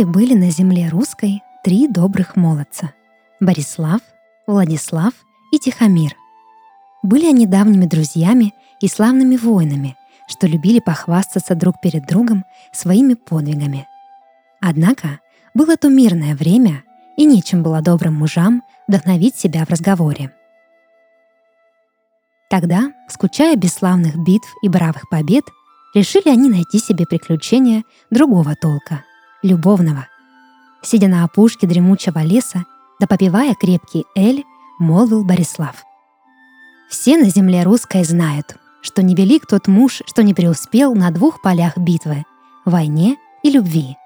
Жили-были на земле русской три добрых молодца – Борислав, Владислав и Тихомир. Были они давними друзьями и славными воинами, что любили похвастаться друг перед другом своими подвигами. Однако было то мирное время, и нечем было добрым мужам вдохновить себя в разговоре. Тогда, скучая без славных битв и бравых побед, решили они найти себе приключения другого толка, любовного. Сидя на опушке дремучего леса, да попивая крепкий эль, молвил Борислав. «Все на земле русской знают, что невелик тот муж, что не преуспел на двух полях битвы — войне и любви.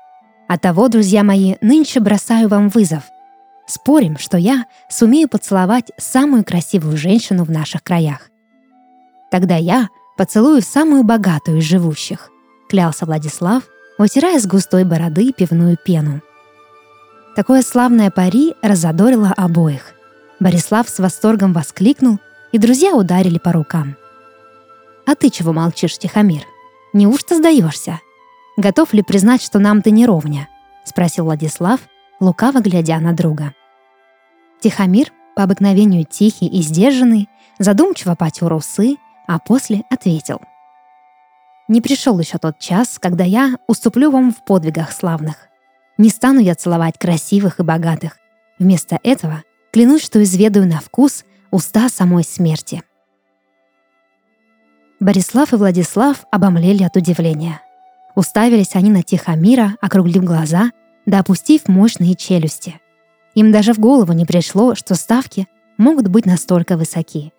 А того, друзья мои, нынче бросаю вам вызов. Спорим, что я сумею поцеловать самую красивую женщину в наших краях. Тогда я поцелую самую богатую из живущих», — клялся Владислав, утирая с густой бороды пивную пену. Такое славное пари разодорило обоих. Борислав с восторгом воскликнул, и друзья ударили по рукам. «А ты чего молчишь, Тихомир? Неужто сдаешься? Готов ли признать, что нам ты не ровня?» — спросил Владислав, лукаво глядя на друга. Тихомир, по обыкновению тихий и сдержанный, задумчиво потер усы, а после ответил. «Не пришел еще тот час, когда я уступлю вам в подвигах славных. Не стану я целовать красивых и богатых. Вместо этого клянусь, что изведаю на вкус уста самой смерти». Борислав и Владислав обомлели от удивления. Уставились они на Тихомира, округлив глаза, да опустив мощные челюсти. Им даже в голову не пришло, что ставки могут быть настолько высоки.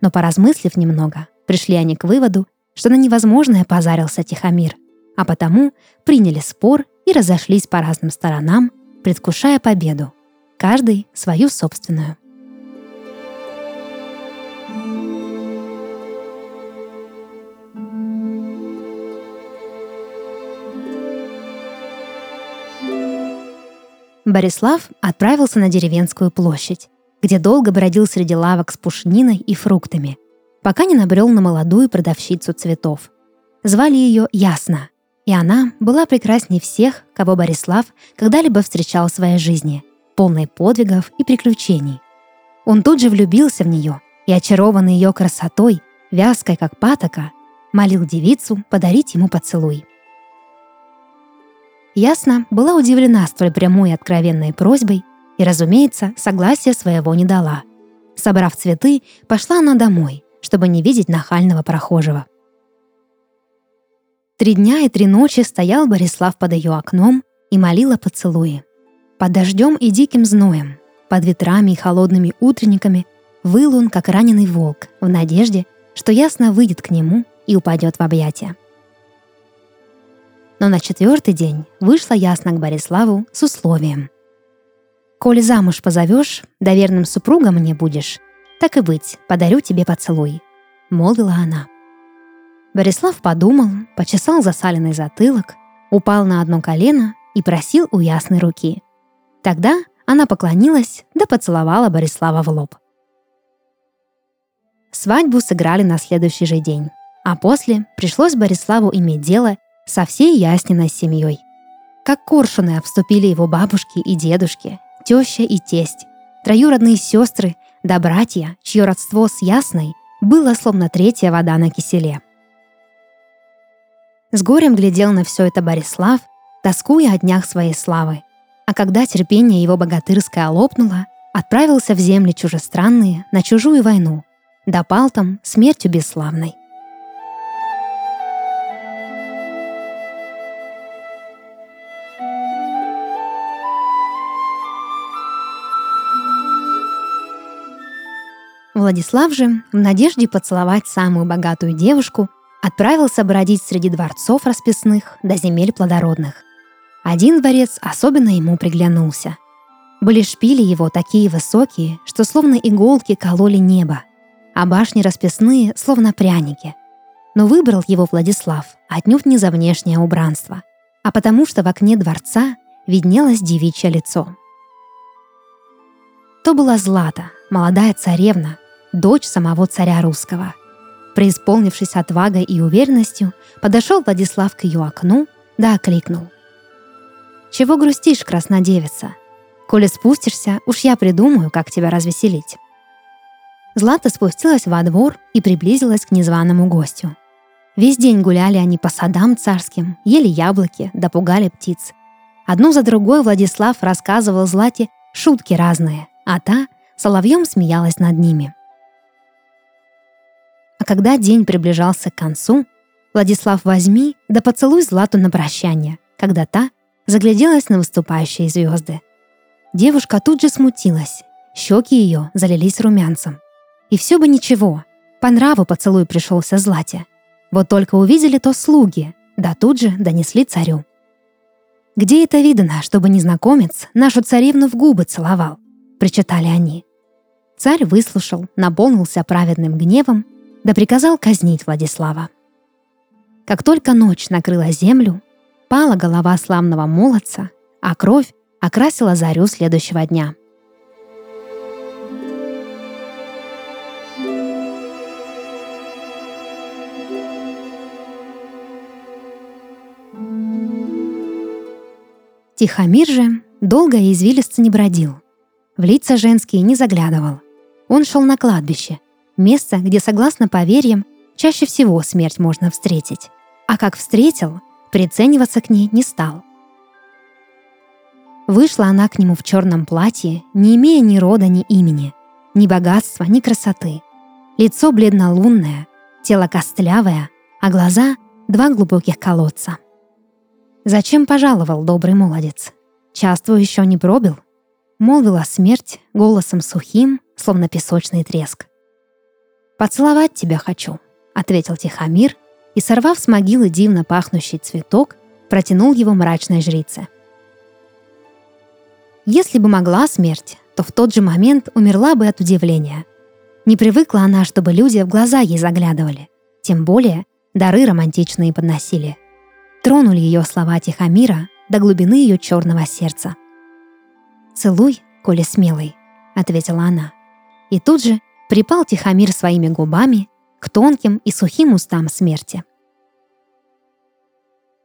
Но поразмыслив немного, пришли они к выводу, что на невозможное позарился Тихомир, а потому приняли спор и разошлись по разным сторонам, предвкушая победу, каждый свою собственную. Борислав отправился на деревенскую площадь, где долго бродил среди лавок с пушниной и фруктами, пока не набрел на молодую продавщицу цветов. Звали ее Ясна, и она была прекрасней всех, кого Борислав когда-либо встречал в своей жизни, полной подвигов и приключений. Он тут же влюбился в нее и, очарованный ее красотой, вязкой как патока, молил девицу подарить ему поцелуй. Ясно была удивлена столь прямой и откровенной просьбой и, разумеется, согласия своего не дала. Собрав цветы, пошла она домой, чтобы не видеть нахального прохожего. Три дня и три ночи стоял Борислав под ее окном и молил о поцелуе. Под дождем и диким зноем, под ветрами и холодными утренниками выл он, как раненый волк, в надежде, что ясно выйдет к нему и упадет в объятия. Но на четвертый день вышла ясно к Бориславу с условием. «Коли замуж позовешь, доверным супругом мне будешь, так и быть, подарю тебе поцелуй», — молвила она. Борислав подумал, почесал засаленный затылок, упал на одно колено и просил у ясной руки. Тогда она поклонилась да поцеловала Борислава в лоб. Свадьбу сыграли на следующий же день, а после пришлось Бориславу иметь дело со всей Ясниной семьей. Как коршуны обступили его бабушки и дедушки, теща и тесть, троюродные сестры, да братья, чье родство с Ясной было словно третья вода на киселе. С горем глядел на все это Борислав, тоскуя о днях своей славы. А когда терпение его богатырское лопнуло, отправился в земли чужестранные на чужую войну, допал там смертью бесславной. Владислав же, в надежде поцеловать самую богатую девушку, отправился бродить среди дворцов расписных до земель плодородных. Один дворец особенно ему приглянулся. Были шпили его такие высокие, что словно иголки кололи небо, а башни расписные, словно пряники. Но выбрал его Владислав отнюдь не за внешнее убранство, а потому что в окне дворца виднелось девичье лицо. То была Злата, молодая царевна, дочь самого царя русского. Преисполнившись отвагой и уверенностью, подошел Владислав к ее окну, да окликнул. чего грустишь, краснодевица? Коли спустишься, уж я придумаю, как тебя развеселить». Злата спустилась во двор и приблизилась к незваному гостю. Весь день гуляли они по садам царским, ели яблоки, допугали птиц. Одну за другой Владислав рассказывал Злате шутки разные, а та соловьем смеялась над ними. Когда день приближался к концу, Владислав возьми да поцелуй Злату на прощание, когда та загляделась на выступающие звезды. Девушка тут же смутилась, щеки ее залились румянцем. И все бы ничего, по нраву поцелуй пришелся Злате. Вот только увидели то слуги, да тут же донесли царю. «Где это видно, чтобы незнакомец нашу царевну в губы целовал?» — причитали они. Царь выслушал, наполнился праведным гневом, да приказал казнить Владислава. Как только ночь накрыла землю, пала голова славного молодца, а кровь окрасила зарю следующего дня. Тихомир же долго и извилисто не бродил. В лица женские не заглядывал. Он шел на кладбище, место, где, согласно поверьям, чаще всего смерть можно встретить. А как встретил, прицениваться к ней не стал. Вышла она к нему в черном платье, не имея ни рода, ни имени, ни богатства, ни красоты. Лицо бледно-лунное, тело костлявое, а глаза — два глубоких колодца — «Зачем пожаловал добрый молодец? Часто еще не пробил?» Молвила смерть голосом сухим, словно песочный треск. «Поцеловать тебя хочу», — ответил Тихомир и, сорвав с могилы дивно пахнущий цветок, протянул его мрачной жрице. Если бы могла смерть, то в тот же момент умерла бы от удивления. Не привыкла она, чтобы люди в глаза ей заглядывали, тем более дары романтичные подносили — Тронули ее слова Тихомира до глубины ее черного сердца. «Целуй, коли смелый», — ответила она. И тут же припал Тихомир своими губами к тонким и сухим устам смерти.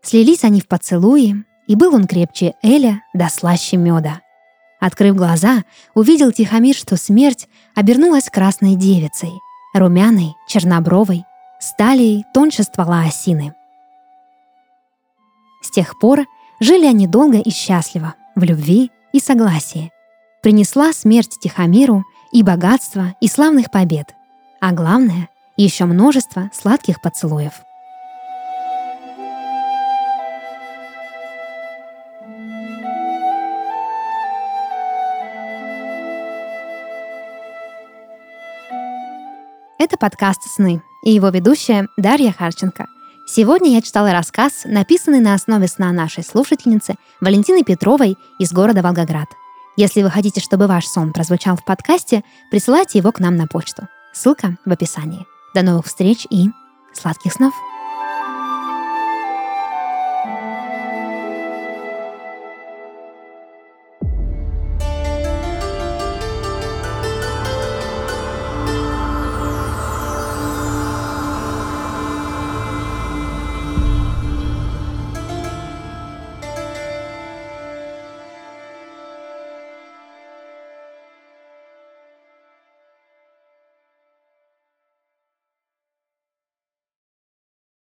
Слились они в поцелуи, и был он крепче Эля да слаще меда. Открыв глаза, увидел Тихомир, что смерть обернулась красной девицей, румяной, чернобровой, сталией тоньше ствола осины — с тех пор жили они долго и счастливо, в любви и согласии. Принесла смерть Тихомиру и богатство, и славных побед, а главное — еще множество сладких поцелуев. Это подкаст «Сны» и его ведущая Дарья Харченко — Сегодня я читала рассказ, написанный на основе сна нашей слушательницы Валентины Петровой из города Волгоград. Если вы хотите, чтобы ваш сон прозвучал в подкасте, присылайте его к нам на почту. Ссылка в описании. До новых встреч и сладких снов!